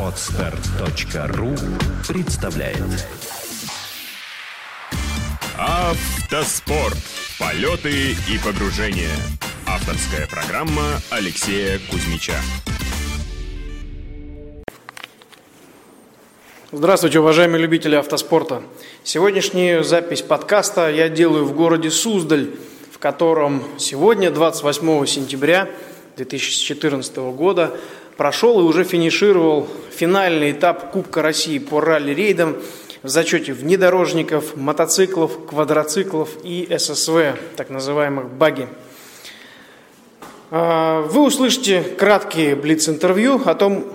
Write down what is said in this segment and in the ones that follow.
Отстар.ру представляет Автоспорт. Полеты и погружения. Авторская программа Алексея Кузьмича. Здравствуйте, уважаемые любители автоспорта. Сегодняшнюю запись подкаста я делаю в городе Суздаль, в котором сегодня, 28 сентября 2014 года, прошел и уже финишировал финальный этап Кубка России по ралли-рейдам в зачете внедорожников, мотоциклов, квадроциклов и ССВ, так называемых баги. А, вы услышите краткие блиц-интервью о том,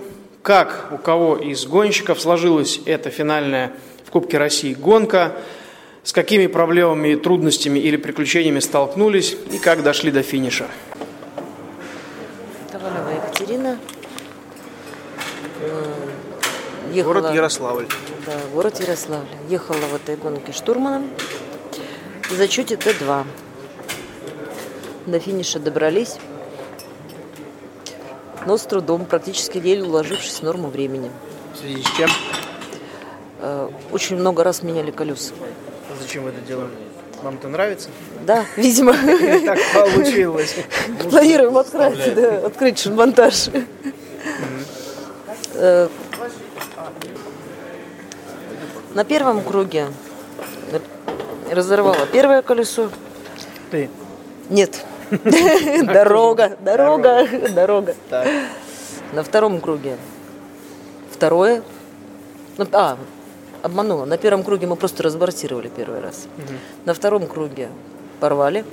как у кого из гонщиков сложилась эта финальная в Кубке России гонка, с какими проблемами, трудностями или приключениями столкнулись и как дошли до финиша. Ехала, Город Ярославль. Да, город Ярославль. Ехала в этой гонке штурманом. В зачете Т2. До финиша добрались. Но с трудом, практически еле уложившись в норму времени. В связи с чем? Э, Очень много раз меняли колеса. Зачем вы это делаем? Вам это нравится? Да, видимо, так получилось? планируем открыть, да, открыть шинмонтаж. На первом круге разорвала первое колесо. Ты. Нет. Дорога, дорога, дорога. Так. На втором круге второе. Ну, А, обманула. На первом круге мы просто разбортировали первый раз. На втором круге порвали.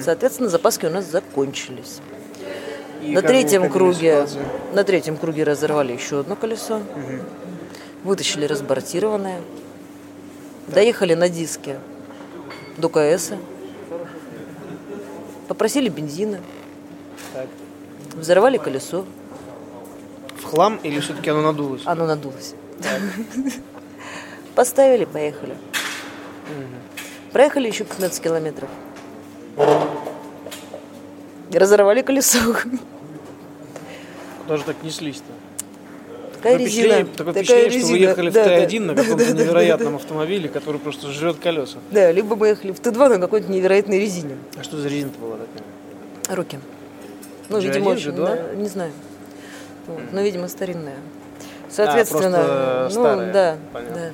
Соответственно, запаски у нас закончились. И на третьем круге, на третьем круге разорвали еще одно колесо. Вытащили разбортированное. Доехали на диске до КС. Попросили бензина. Взорвали колесо. В хлам или все-таки оно надулось? Оно надулось. Поставили, поехали. Проехали еще 15 километров. Разорвали колесо. Куда же так неслись-то? Такая Такое резина. впечатление, такое такая впечатление, что вы резина. ехали в Да, да. Т1 на Да, каком-то да, да, невероятном да, автомобиле, который просто жрет колеса. Да, либо мы ехали в Т2 на какой-то невероятной резине. А что за резина была такая? Руки. Ну, G1, видимо, очень, G2? да, не знаю. Вот, Но, видимо, старинная. Соответственно, А, ну, старая. да, Понятно. да.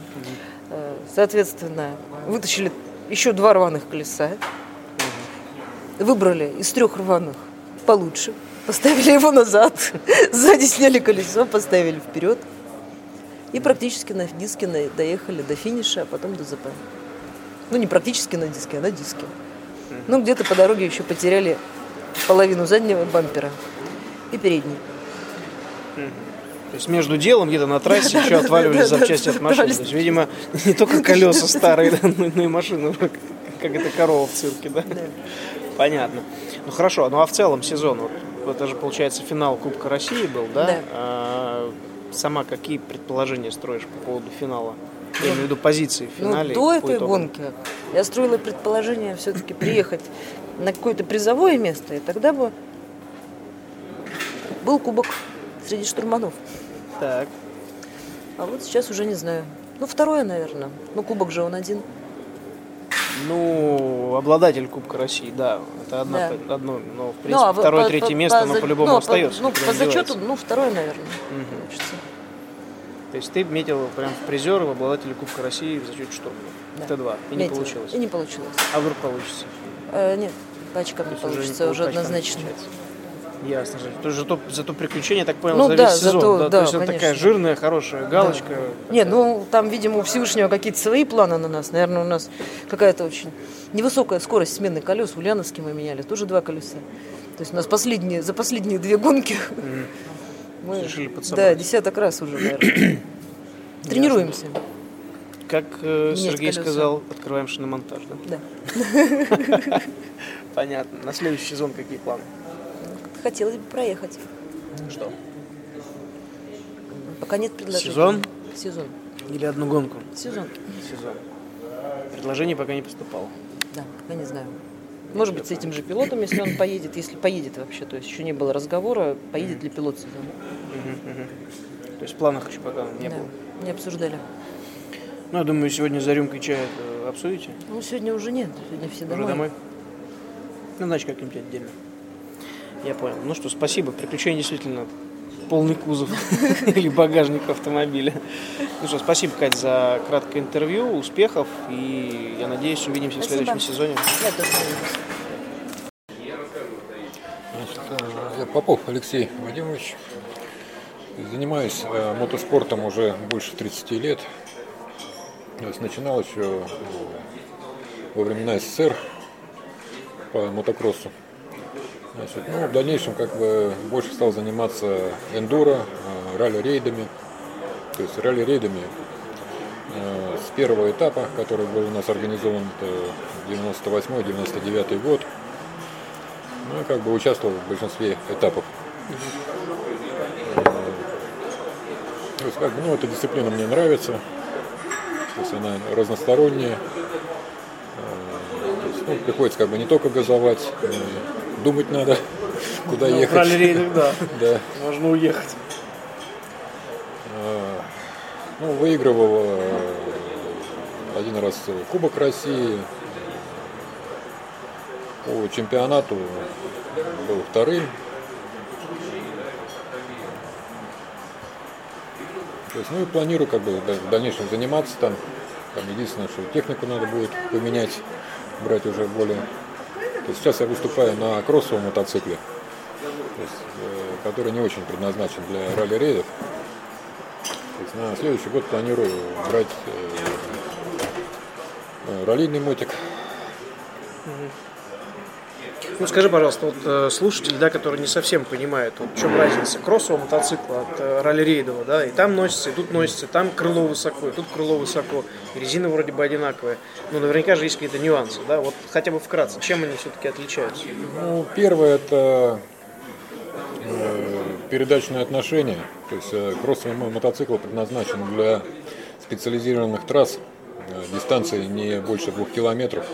Э, Соответственно, вытащили еще два рваных колеса, выбрали из трех рваных получше, поставили его назад, сзади сняли колесо, поставили вперед и практически на диске доехали до финиша, а потом до ЗП. Ну, не практически на диске, а на диске. Ну, где-то по дороге еще потеряли половину заднего бампера и передний. То есть между делом где-то на трассе еще отваливались да, да, запчасти от машины. То есть, видимо, не только колеса старые, да, но и машина, как как эта корова в цирке, да? Понятно. Ну хорошо, ну а в целом сезон, вот это же получается финал Кубка России был, да? Да. А, сама какие предположения строишь по поводу финала? Я имею в виду позиции в Ну, финале. до по этой итогам. гонки я строила предположение все-таки приехать на какое-то призовое место, и тогда бы был кубок среди штурманов. Так. А вот сейчас уже не знаю. Ну, второе, наверное. Ну, кубок же он один. Ну, обладатель Кубка России, да, это одна, Да. одно, но в принципе Ну, а по- второе, по- третье по- место, по оно по-любому ну, остается. ну, никуда по не зачету, ну, второе, наверное. Мгм. Получится. То есть ты метил прям в призеры, в обладателя Кубка России в зачете штурма. Да. Т2. И не Метила. получилось. И не получилось. А вдруг получится? Э, нет, по очкам не уже получится, не по уже очкам однозначно. получается. Ясно же. То есть зато, зато приключение, так понял, Ну за да, весь сезон. зато- да? да, То есть это такая жирная, хорошая галочка. Нет, ну там, видимо, у Всевышнего какие-то свои планы на нас. Наверное, у нас какая-то очень невысокая скорость смены колес. В Ульяновске мы меняли тоже два колеса. То есть у нас последние, за последние две гонки мы Решили да, подсобрать. десяток раз уже, наверное. Тренируемся. Как э, Сергей колеса. сказал, открываем шиномонтаж, да? Да. Понятно. На следующий сезон какие планы? Хотелось бы проехать. Что? Пока нет предложений. Сезон? Сезон. Или одну гонку? Сезон. Сезон. Предложений пока не поступало. Да, пока не знаю. Может быть, с этим же пилотом, если он поедет, если поедет вообще. То есть еще не было разговора, поедет ли пилот с ним. То есть в планах еще пока не Да, было. не обсуждали. Ну, я думаю, сегодня за рюмкой чая обсудите. Ну, сегодня уже нет, сегодня все Уже домой. домой? Ну, значит, как-нибудь отдельно. Я понял. Ну что, спасибо. Приключение действительно полный кузов или багажник автомобиля. Ну что, спасибо, Кать, за краткое интервью, успехов, и я надеюсь, увидимся в Спасибо. следующем сезоне. Я тоже. Значит, э, я Попов Алексей Вадимович. Занимаюсь э, мотоспортом уже больше 30 лет. То есть начинал еще э, во времена СССР по мотокроссу. Значит, ну, в дальнейшем как бы больше стал заниматься эндуро, э, ралли-рейдами. То есть ралли-рейдами э, с первого этапа, который был у нас организован это 98-99 год. Ну, как бы участвовал в большинстве этапов. Э, То есть, как бы, ну, эта дисциплина мне нравится. То есть она разносторонняя. То есть, ну, приходится как бы не только газовать, думать надо, куда Ну, ехать. ралли-рейдах, да, Да. можно уехать. Э, Ну, выигрывал э, один раз Кубок России. По чемпионату был вторым. То есть, ну и планирую как бы в дальнейшем заниматься там. Там единственное, что технику надо будет поменять, брать уже более. То есть сейчас я выступаю на кроссовом мотоцикле, то есть, э, который не очень предназначен для ралли-рейдов. На следующий год планирую брать э, э, раллийный мотик. Ну, скажи, пожалуйста, вот э, слушатель, да, который не совсем понимает, вот, в чем разница кроссового мотоцикла от э, да, и там носится, и тут носится, там крыло высоко, и тут крыло высоко, и резина вроде бы одинаковая. Ну, наверняка же есть какие-то нюансы, да, вот хотя бы вкратце, чем они все-таки отличаются? Ну, первое это э, передачные отношения. То есть э, кроссовый мо- мотоцикл предназначен для специализированных трасс, э, дистанции не больше двух километров,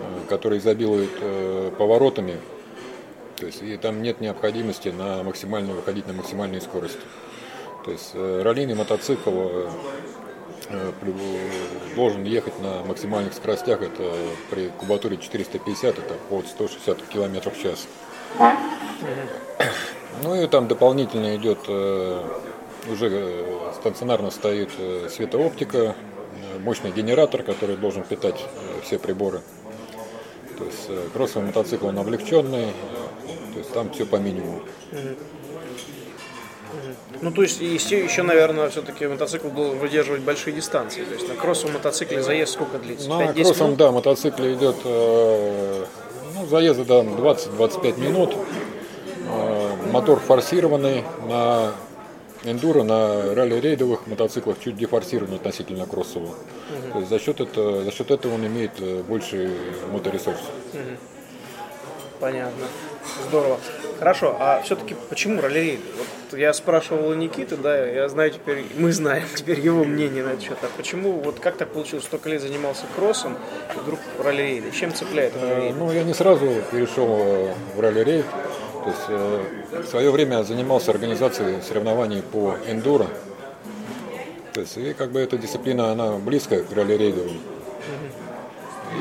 э, которые изобилуют э, поворотами. То есть и там нет необходимости на максимально выходить на максимальную скорость. То есть э, раллийный мотоцикл должен ехать на максимальных скоростях, это при кубатуре 450, это под 160 км в час. Ну и там дополнительно идет, уже стационарно стоит светооптика, мощный генератор, который должен питать все приборы. То есть э, кроссовый мотоцикл он облегченный, то есть там все по минимуму. Ну, то есть, и еще, еще, наверное, все-таки мотоцикл должен выдерживать большие дистанции. То есть на кроссовом мотоцикле заезд сколько длится? На 5-10 кроссом, минут? да, мотоцикле идет э, ну, заезды да, 20-25 минут. Э, мотор форсированный на эндуро, на ралли-рейдовых мотоциклах чуть дефорсирован относительно кроссового. То есть за счет, этого, за счет этого он имеет э, больше моторесурс. Понятно. Здорово. Хорошо, а все-таки почему ралли-рейды? Вот я спрашивал у Никиты, да, я знаю теперь, мы знаем теперь его мнение на этот счет. А почему, вот как так получилось, столько лет занимался кроссом, и вдруг ралли-рейды? Чем цепляет Э, ралли-рейды? Ну, я не сразу перешел э, в ралли-рейд. То есть э, в свое время занимался организацией соревнований по эндуро. То есть и как бы эта дисциплина, она близкая к ралли-рейду.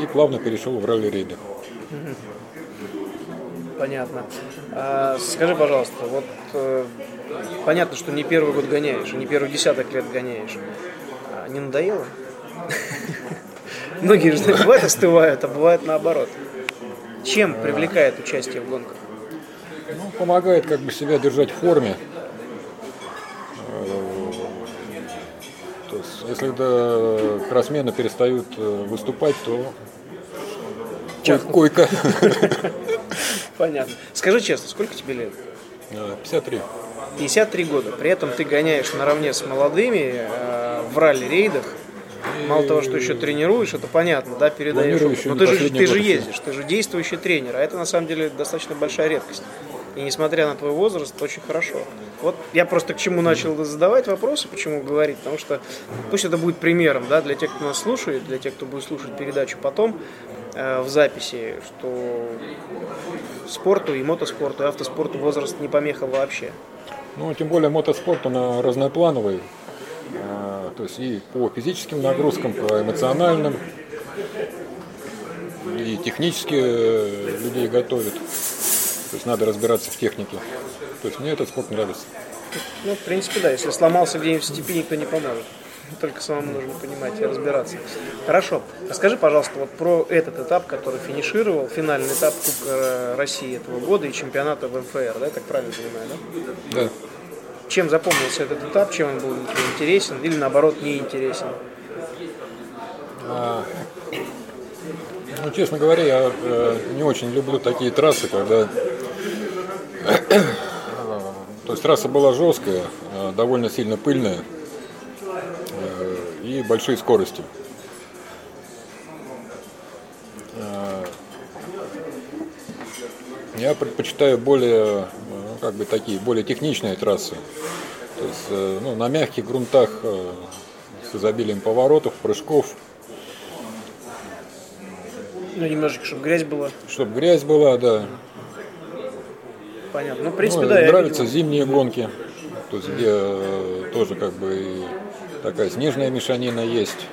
И плавно перешел в ралли-рейды. Понятно. А, скажи, пожалуйста, вот э, понятно, что не первый год гоняешь, не первый десяток лет гоняешь. А не надоело? Многие же бывает остывают, а бывает наоборот. Чем привлекает участие в гонках? Ну, помогает как бы себя держать в форме. То есть, если да, кроссмены перестают э, выступать, то кой- койка. Понятно. Скажи честно, сколько тебе лет? Э, 53. 53 года. При этом ты гоняешь наравне с молодыми э, в ралли-рейдах. Мало того, что еще тренируешь, это понятно, да, передаешь. Но ты же, ты же ездишь, ты же действующий тренер, а это на самом деле достаточно большая редкость. И несмотря на твой возраст, очень хорошо. Вот я просто к чему начал задавать вопросы, почему говорить, потому что пусть это будет примером, да, для тех, кто нас слушает, для тех, кто будет слушать передачу потом. э, в записи, что спорту и мотоспорту, и автоспорту возраст не помеха вообще. Ну, тем более мотоспорт, он разноплановый. А, то есть и по физическим нагрузкам, по эмоциональным, и технически э, людей готовят. То есть надо разбираться в технике. То есть мне этот спорт нравится. Ну, в принципе, да. Если сломался где-нибудь в степи, никто не поможет. Только самому нужно понимать и разбираться. Хорошо. Расскажи, пожалуйста, вот про этот этап, который финишировал, финальный этап Кубка России этого года и чемпионата в МФР, да, так правильно понимаю, да? Да. Чем запомнился этот этап, чем он был интересен или наоборот неинтересен? А, ну, честно говоря, я э, не очень люблю такие трассы, когда... Есть трасса была жесткая, э, довольно сильно пыльная э, и большие скорости. Э, Я предпочитаю более, ну, как бы такие, более техничные трассы. То есть, ну, на мягких грунтах с изобилием поворотов, прыжков, Ну, немножечко, чтобы грязь была. чтобы грязь была, да. Понятно. Ну, в принципе, Ну, да, нравятся видел. зимние гонки, то есть где э, тоже как бы такая снежная мешанина есть.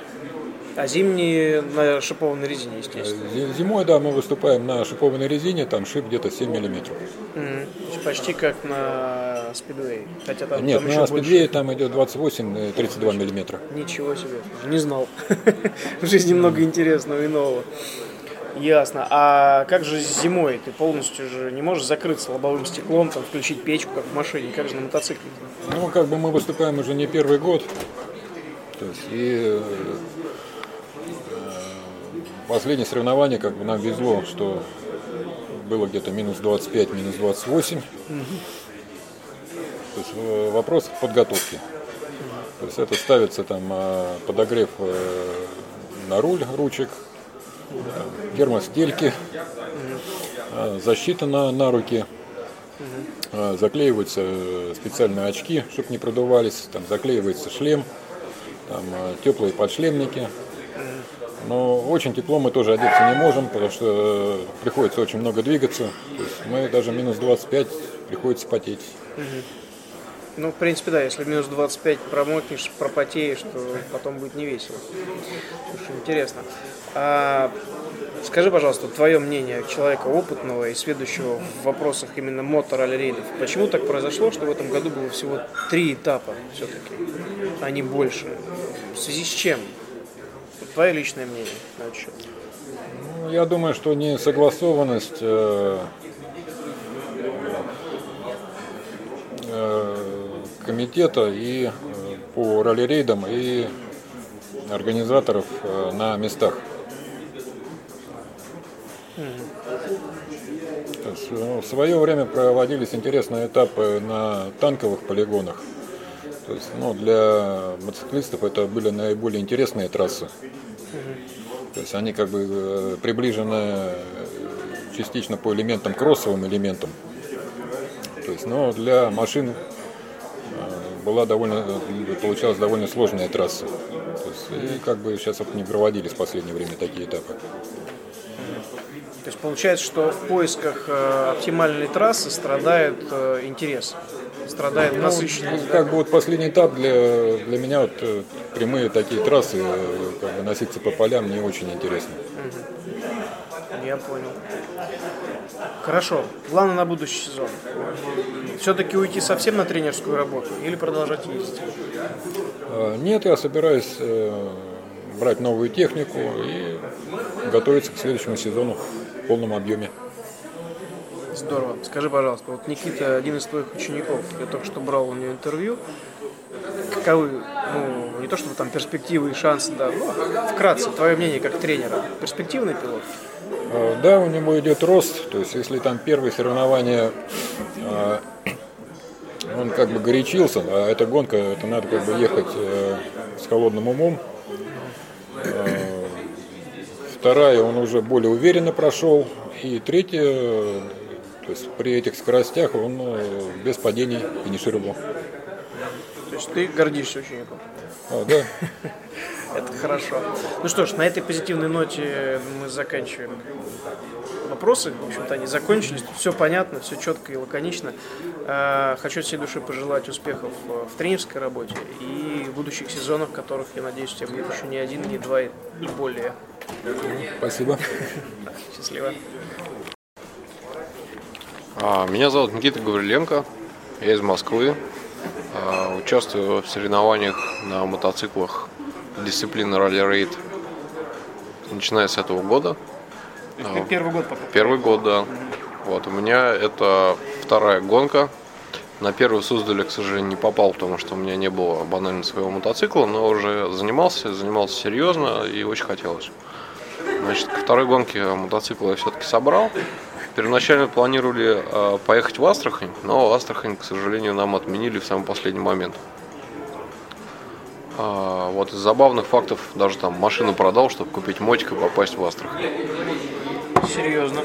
А зимние на шипованной резине, естественно. Зи- Зимой, да, мы выступаем на шипованной резине, там шип где-то 7 миллиметров. Есть Почти как на спидвей. Хотя там, Нет, там на больше. спидвее там идет 28 и 32 миллиметра. Ничего себе. Не знал. В жизни много интересного и нового. Ясно. А как же зимой? Ты полностью же не можешь закрыться лобовым стеклом, там, включить печку, как в машине. Как же на мотоцикле? Ну, как бы мы выступаем уже не первый год. То есть и э, последнее соревнование, как бы нам везло, что было где-то минус 25, минус 28. То есть э, вопрос подготовки. То есть это ставится там э, подогрев на руль ручек, термостельки, э, защита на, на руки. А, заклеиваются э, специальные очки, чтобы не продувались, там заклеивается шлем, там э, теплые подшлемники. Но очень тепло мы тоже одеться не можем, потому что э, приходится очень много двигаться. То есть мы даже минус 25 приходится потеть. Ну, в принципе, да, если минус 25 промокнешь, пропотеешь, то потом будет не весело. Слушай, интересно. А скажи, пожалуйста, твое мнение человека опытного и сведущего в вопросах именно мотор-рейдов. Почему так произошло, что в этом году было всего три этапа все-таки, а не больше? В связи с чем? Твое личное мнение на этот счет. Ну, я думаю, что несогласованность э, э, комитета и э, по ралли-рейдам и организаторов э, на местах. Ну, в свое время проводились интересные этапы на танковых полигонах. То есть, ну, для мотоциклистов это были наиболее интересные трассы. То есть они как бы э, приближены э, частично по элементам, кроссовым элементам. То есть, но для машин э, была довольно, э, получалась довольно сложная трасса. Есть, и как бы сейчас вот не проводились в последнее время такие этапы. То есть получается, что в поисках э, оптимальной трассы страдает э, интерес, страдает Ну, насыщенность. да? как бы вот последний этап для, для меня вот э, прямые такие трассы, э, как бы носиться по полям не очень интересно. Я понял. Хорошо. Планы на будущий сезон. Все-таки уйти совсем на тренерскую работу или продолжать ездить? Э, Нет, я собираюсь э, брать новую технику и готовиться к следующему сезону в полном объеме. Здорово. Скажи, пожалуйста, вот Никита, один из твоих учеников, я только что брал у него интервью. Каковы, ну, не то чтобы там перспективы и шансы, да, ну, вкратце, твое мнение как тренера. Перспективный пилот? Э, Да, у него идет рост, то есть если там первые соревнования э, он как бы горячился, а эта гонка, это надо как бы ехать э, с холодным умом. Вторая он уже более уверенно прошел. И третья, то есть при этих скоростях он без падений финишировал. То есть ты гордишься учеником? А, да. Это хорошо. Ну что ж, на этой позитивной ноте мы заканчиваем вопросы. В общем-то, они закончились. Тут все понятно, все четко и лаконично. Э, Хочу от всей души пожелать успехов э, в тренерской работе и будущих сезонов, которых, я надеюсь, у тебя будет еще не один, не два и более. Спасибо. Счастливо. А, Меня зовут Никита Гавриленко, я из Москвы. А, Участвую в соревнованиях на мотоциклах дисциплины ралли-рейд, начиная с этого года. Это Первый год пока. Первый год, да. Вот, у меня это вторая гонка. На первую Суздале, к сожалению, не попал, потому что у меня не было банально своего мотоцикла, но уже занимался, занимался серьезно и очень хотелось. Значит, ко второй гонке мотоцикл я все-таки собрал. Первоначально планировали э, поехать в Астрахань, но Астрахань, к сожалению, нам отменили в самый последний момент. А, вот из забавных фактов даже там машину продал, чтобы купить мотик и попасть в Астрахань. Серьезно.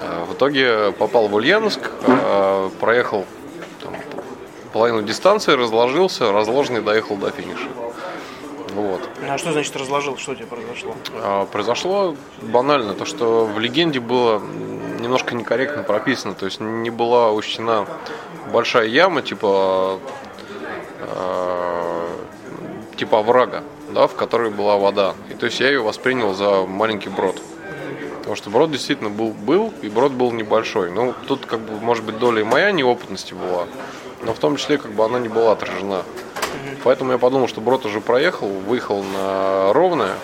Э, В итоге попал в Ульяновск, э, проехал там, половину дистанции, разложился, разложенный доехал до финиша. Вот. Ну, а что значит разложил? Что у тебя произошло? А, Произошло банально то, что в легенде было немножко некорректно прописано, то есть не была учтена большая яма, типа типа оврага, да, в которой была вода. И то есть я ее воспринял за маленький брод. Потому что брод действительно был, был, и брод был небольшой. Ну, тут как бы, может быть, доля и моя неопытности была, но в том числе как бы она не была отражена. Поэтому я подумал, что брод уже проехал, выехал на ровное,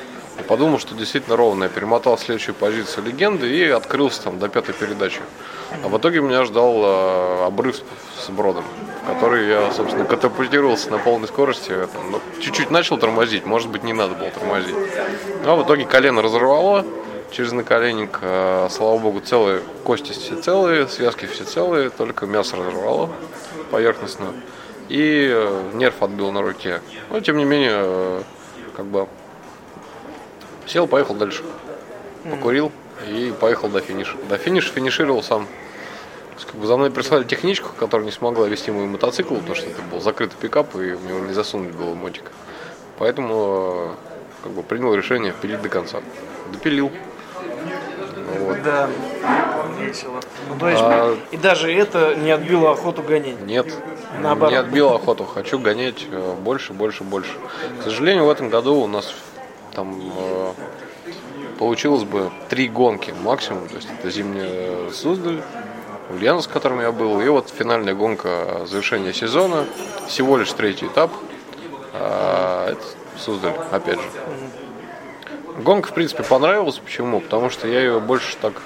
подумал, что действительно ровное. Перемотал следующую позицию легенды и открылся там до пятой передачи. А в итоге меня ждал э, обрыв с бродом, в который я, собственно, катапультировался на полной скорости. Это, ну, чуть-чуть начал тормозить, может быть, не надо было тормозить. А в итоге колено разорвало через наколенник. э, Слава богу, целые кости все целые, связки все целые, только мясо разорвало поверхностно. И э, нерв отбил на руке. Но, тем не менее, как бы сел, поехал дальше. Покурил и поехал до финиша. До финиша финишировал сам. Как бы за мной прислали техничку, которая не смогла вести мой мотоцикл, потому что это был закрытый пикап, и в него не засунуть было мотик. Поэтому э, как бы принял решение пилить до конца. Допилил. Вот. Да, весело. Ну, то есть, А- и даже это не отбило охоту гонять. Нет, Наоборот. не отбил охоту. Хочу гонять э, больше, больше, больше. К сожалению, в этом году у нас там э, получилось бы три гонки максимум. То есть это зимняя Суздаль, Ульяновск, в котором я был, и вот финальная гонка завершения сезона. Всего лишь третий этап. А, это Суздаль, опять же. Гонка, в принципе, понравилась. Почему? Потому что я ее больше так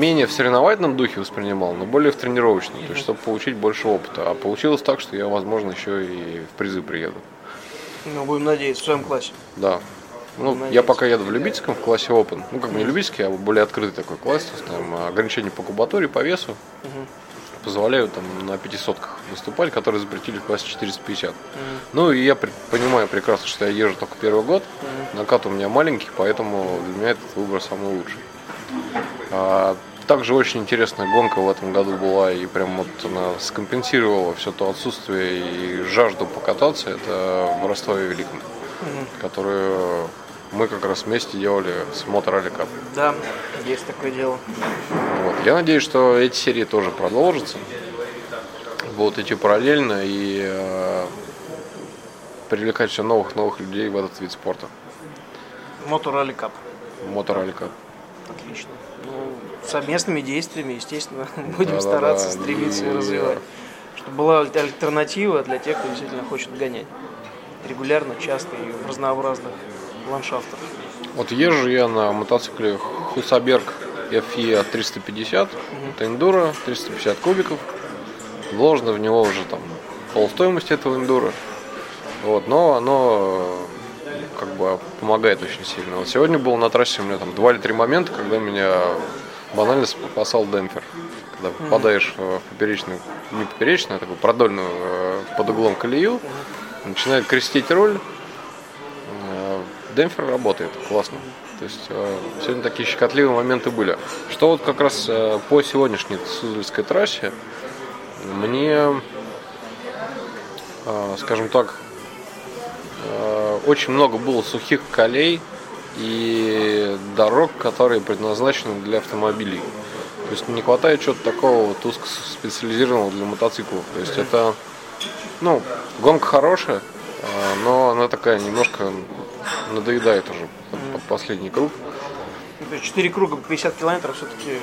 менее в соревновательном духе воспринимал, но более в тренировочном, то есть чтобы получить больше опыта. А получилось так, что я, возможно, еще и в призы приеду. Ну, будем надеяться, в своем классе. Да. Ну, я пока еду в любительском, в классе Open. Ну, как бы не любительский, а более открытый такой класс. То есть там ограничения по кубатуре, по весу позволяют там на пятисотках выступать, которые запретили в классе 450. Ну, и я при- понимаю прекрасно, что я езжу только первый год. Накат у меня маленький, поэтому для меня этот выбор самый лучший. А, также очень интересная гонка в этом году была, и прям вот она скомпенсировала все то отсутствие и жажду покататься. Это в Ростове Великом, которую мы как раз вместе делали с Cup. Да, есть такое дело. Вот. Я надеюсь, что эти серии тоже продолжатся. Будут идти параллельно и э, привлекать все новых новых людей в этот вид спорта. Кап. Мотор Cup. Отлично. Совместными действиями, естественно, будем Да-да-да. стараться стремиться и развивать. Чтобы была аль- альтернатива для тех, кто действительно хочет гонять. Регулярно, часто и в разнообразных ландшафтах. Вот езжу я на мотоцикле Хусаберг FE 350, это эндуро, 350 кубиков. Вложено в него уже там полстоимости этого эндуро. Вот, но оно э, как бы помогает очень сильно. Вот сегодня был на трассе у меня там два или три момента, когда меня банально спасал демпфер. Когда попадаешь в поперечную, не поперечную, а такую продольную э, под углом колею, начинает крестить руль, Э, Демпфер работает, классно. То есть э, сегодня такие щекотливые моменты были. Что вот как раз по сегодняшней Суздальской трассе мне, скажем так, очень много было сухих колей и дорог, которые предназначены для автомобилей. То есть не хватает чего-то такого вот узкоспециализированного для мотоциклов. То есть это, ну, гонка хорошая, э, но она такая немножко надоедает уже под последний круг. Ну, 4 круга по 50 километров все-таки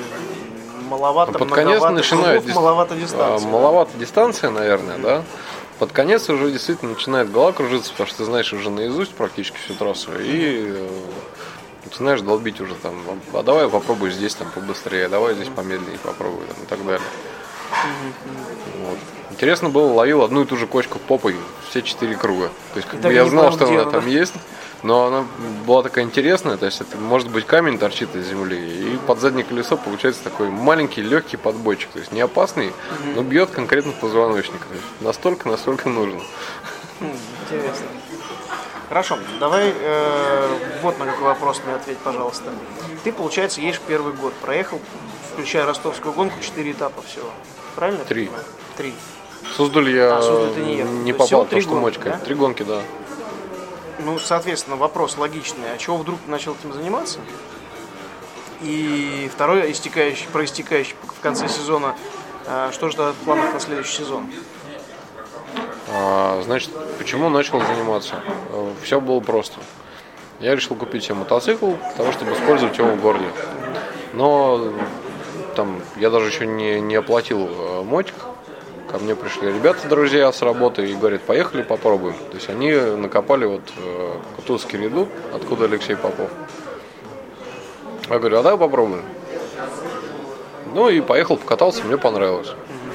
маловато, Ну, под конец начинает кругов, дис- маловато а, дистанции. маловато дистанция, наверное, да. Под конец уже действительно начинает голова кружиться, потому что ты знаешь уже наизусть практически всю трассу и э, начинаешь долбить уже там, а давай попробуй здесь там побыстрее, а давай здесь помедленнее попробуй там, и так далее. Вот. Интересно было, ловил одну и ту же кочку попой все четыре круга. То есть как бы я знал, что она там есть, но она была такая интересная, то есть это может быть камень торчит из земли, и под заднее колесо получается такой маленький легкий подбойчик, то есть не опасный, но бьет конкретно в позвоночник. Настолько, насколько нужно. Интересно. Хорошо, давай э, вот на какой вопрос мне ответь, пожалуйста. Ты, получается, едешь первый год, проехал, включая ростовскую гонку, 4 этапа всего. Правильно? Три. Три. Суздаль я А, Суздаль не не попал, потому что гонки, мочкой. да? Три гонки, да. Ну, соответственно, вопрос логичный. А чего вдруг начал этим заниматься? И второй, истекающий, проистекающий в конце сезона, а, что ждать в планах на следующий сезон? А, значит, почему начал заниматься? Все было просто. Я решил купить себе мотоцикл для того, чтобы использовать его в городе. Но там я даже еще не, не оплатил э, мотик. Ко мне пришли ребята, друзья с работы, и говорят, поехали попробуем. То есть они накопали вот э, Кутузский редут, откуда Алексей Попов. Я говорю, а давай попробуем. Ну и поехал, покатался, мне понравилось.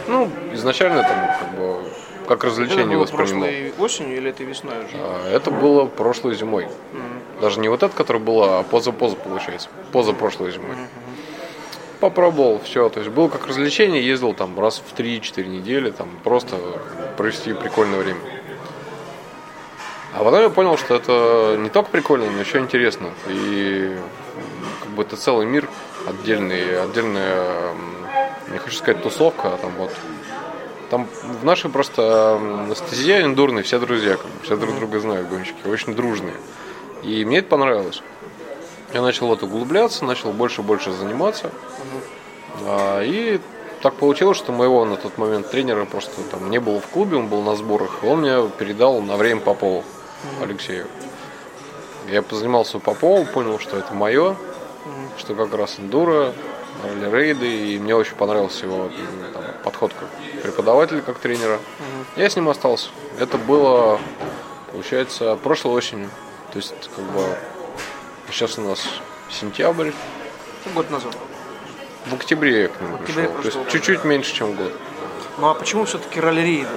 Ну, изначально там как бы как Это развлечение было воспринимал. прошлой осенью или это весной уже? А, Это было прошлой зимой. Даже не вот это, которое было, а поза-поза получается. Поза прошлой зимой. Попробовал, все. То есть было как развлечение, ездил там раз в 3-4 недели, там просто провести прикольное время. А потом я понял, что это не только прикольно, но еще интересно. И как бы это целый мир отдельный, отдельная, не хочу сказать тусовка, а там вот там в нашей просто стезия эндурной все друзья, как бы, все друг друга знают, гонщики, очень дружные. И мне это понравилось. Я начал вот углубляться, начал больше и больше заниматься. А, И так получилось, что моего на тот момент тренера просто там не было в клубе, он был на сборах. и Он мне передал на время Попову, Алексею. Я позанимался у Попова, понял, что это мое, что как раз эндуро, рейды, и мне очень понравился его там, подход как преподавателя, как тренера. Я с ним остался. Это было, получается, прошлой осенью. То есть, как бы, сейчас у нас сентябрь. Год назад. В октябре я к нему пришел. То есть чуть-чуть меньше, чем год. Ну а почему все-таки ралли-рейды?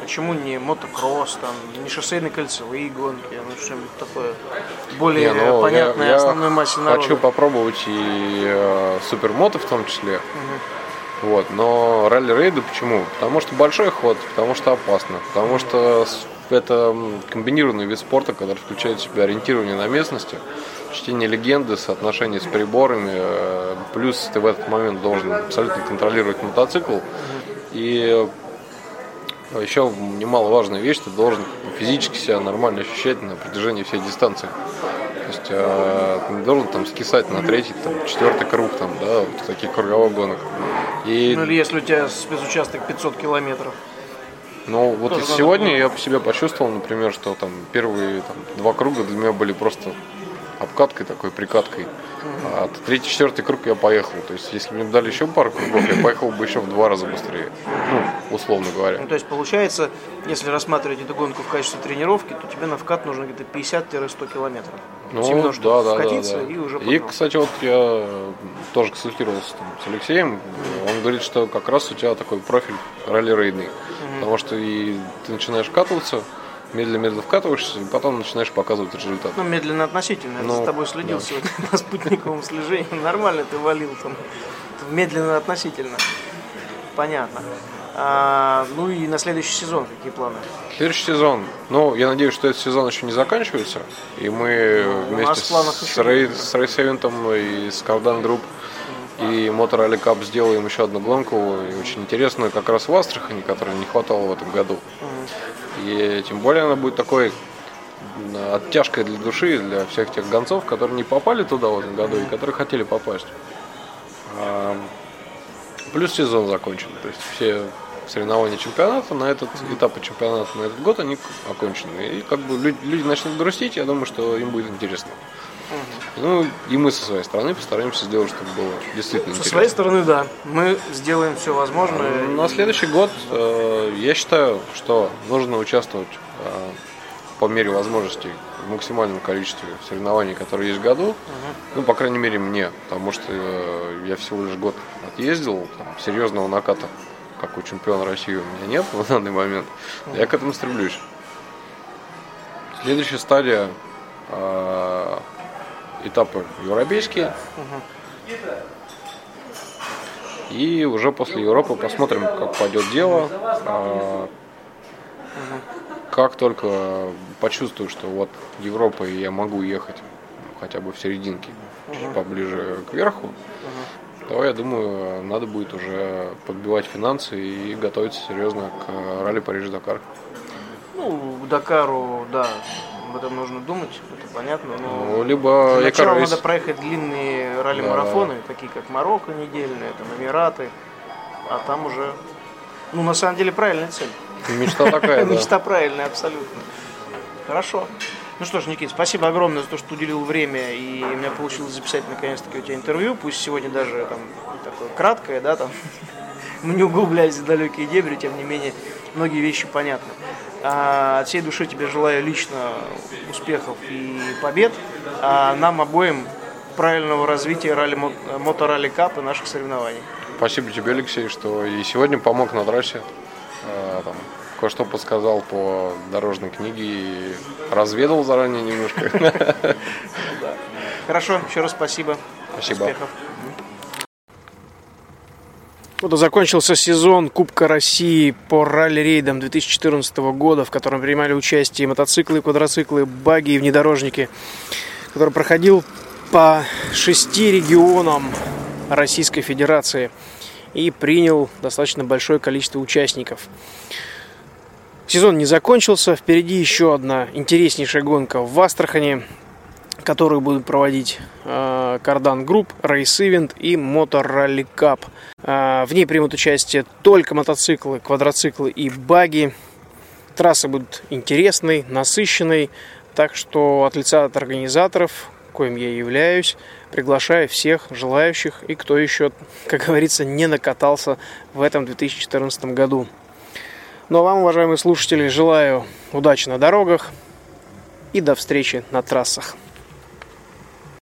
Почему не мотокросс, там, не шоссейные кольцевые гонки, ну что-нибудь такое более Не, ну, понятное я, основной массе народа? хочу попробовать и э, супермото в том числе. Вот, но ралли-рейды почему? Потому что большой ход, потому что опасно, потому что это комбинированный вид спорта, который включает в себя ориентирование на местности, чтение легенды, соотношение с приборами, э, плюс ты в этот момент должен абсолютно контролировать мотоцикл. И еще немаловажная вещь, ты должен физически себя нормально ощущать на протяжении всей дистанции. То есть э, ты не должен там скисать на третий, там, четвертый круг, там, да, вот таких круговых гонок. И, Ну или если у тебя спецучасток 500 километров. ну, вот тоже сегодня я по себе почувствовал, например, что там первые там, два круга для меня были просто обкаткой такой, прикаткой. А третий, четвертый круг я поехал. То есть, если мне дали еще пару кругов, я поехал бы еще в два раза быстрее. Ну, условно говоря. Ну, то есть получается, если рассматривать эту гонку в качестве тренировки, то тебе на вкат нужно где-то 50-100 километров. Ну, да, да, вкатиться да, да. и уже И, кстати, вот я тоже консультировался там с Алексеем. Он говорит, что как раз у тебя такой профиль ралли-рейдный. Потому что и ты начинаешь вкатываться, медленно-медленно вкатываешься, и потом начинаешь показывать результат. Ну, медленно относительно. Я Ну, за тобой следил да. сегодня по спутниковому слежению. Нормально ты валил там. Медленно относительно. Понятно. А, ну и на следующий сезон какие планы? Следующий сезон. Ну, я надеюсь, что этот сезон еще не заканчивается. И мы Ну, вместе с, еще Race, с Race Event ом и с Кардан Group и Moto Rally Cup сделаем еще одну гонку. И очень интересную как раз в Астрахани, которой не хватало в этом году. И тем более она будет такой оттяжкой для души, для всех тех гонцов, которые не попали туда в этом году и которые хотели попасть. А, плюс сезон закончен. То есть все соревнования чемпионата на этот этап чемпионата на этот год они окончены. И как бы люди, люди начнут грустить, я думаю, что им будет интересно. Ну, и мы со своей стороны постараемся сделать, чтобы было действительно Со интересно. своей стороны, да. Мы сделаем все возможное. На следующий год э, я считаю, что нужно участвовать э, по мере возможностей в максимальном количестве соревнований, которые есть в году. Ну, по крайней мере, мне, потому что э, я всего лишь год отъездил, там, серьезного наката, как у чемпиона России, у меня нет в данный момент. Я к этому стремлюсь. Следующая стадия э, этапы европейские. И уже после Европы посмотрим, как пойдет дело. А, Как только почувствую, что вот Европа и я могу ехать хотя бы в серединке, чуть поближе к верху, то я думаю, надо будет уже подбивать финансы и готовиться серьезно к ралли Париж-Дакар. Ну, Дакару, да, об этом нужно думать, это понятно. Но Ну, либо Для начала надо проехать длинные ралли-марафоны, такие как Марокко недельные, там Эмираты, а там уже, ну, на самом деле, правильная цель. Мечта такая, да. Мечта правильная, абсолютно. Хорошо. Ну что ж, Никит, спасибо огромное за то, что уделил время, и у меня получилось записать наконец-таки у тебя интервью, пусть сегодня даже там такое краткое, да, там, мы не углубляясь в далекие дебри, тем не менее, многие вещи понятны. А, от всей души тебе желаю лично успехов и побед, а нам обоим правильного развития ралли, моторалли кап и наших соревнований. Спасибо тебе, Алексей, что и сегодня помог на трассе. Э, там, кое-что подсказал по дорожной книге и разведал заранее немножко. Хорошо, еще раз спасибо. Спасибо. Успехов. Вот закончился сезон Кубка России по ралли-рейдам 2014 года, в котором принимали участие мотоциклы, квадроциклы, баги и внедорожники, который проходил по шести регионам Российской Федерации и принял достаточно большое количество участников. Сезон не закончился, впереди еще одна интереснейшая гонка в Астрахани, которую будут проводить э, Кардан Group, Race Event и Moto Rally Cup. В ней примут участие только мотоциклы, квадроциклы и баги. Трасса будет интересной, насыщенной, так что от лица от организаторов, коим я являюсь, приглашаю всех желающих и кто еще, как говорится, не накатался в этом 2014 году. Ну а вам, уважаемые слушатели, желаю удачи на дорогах и до встречи на трассах.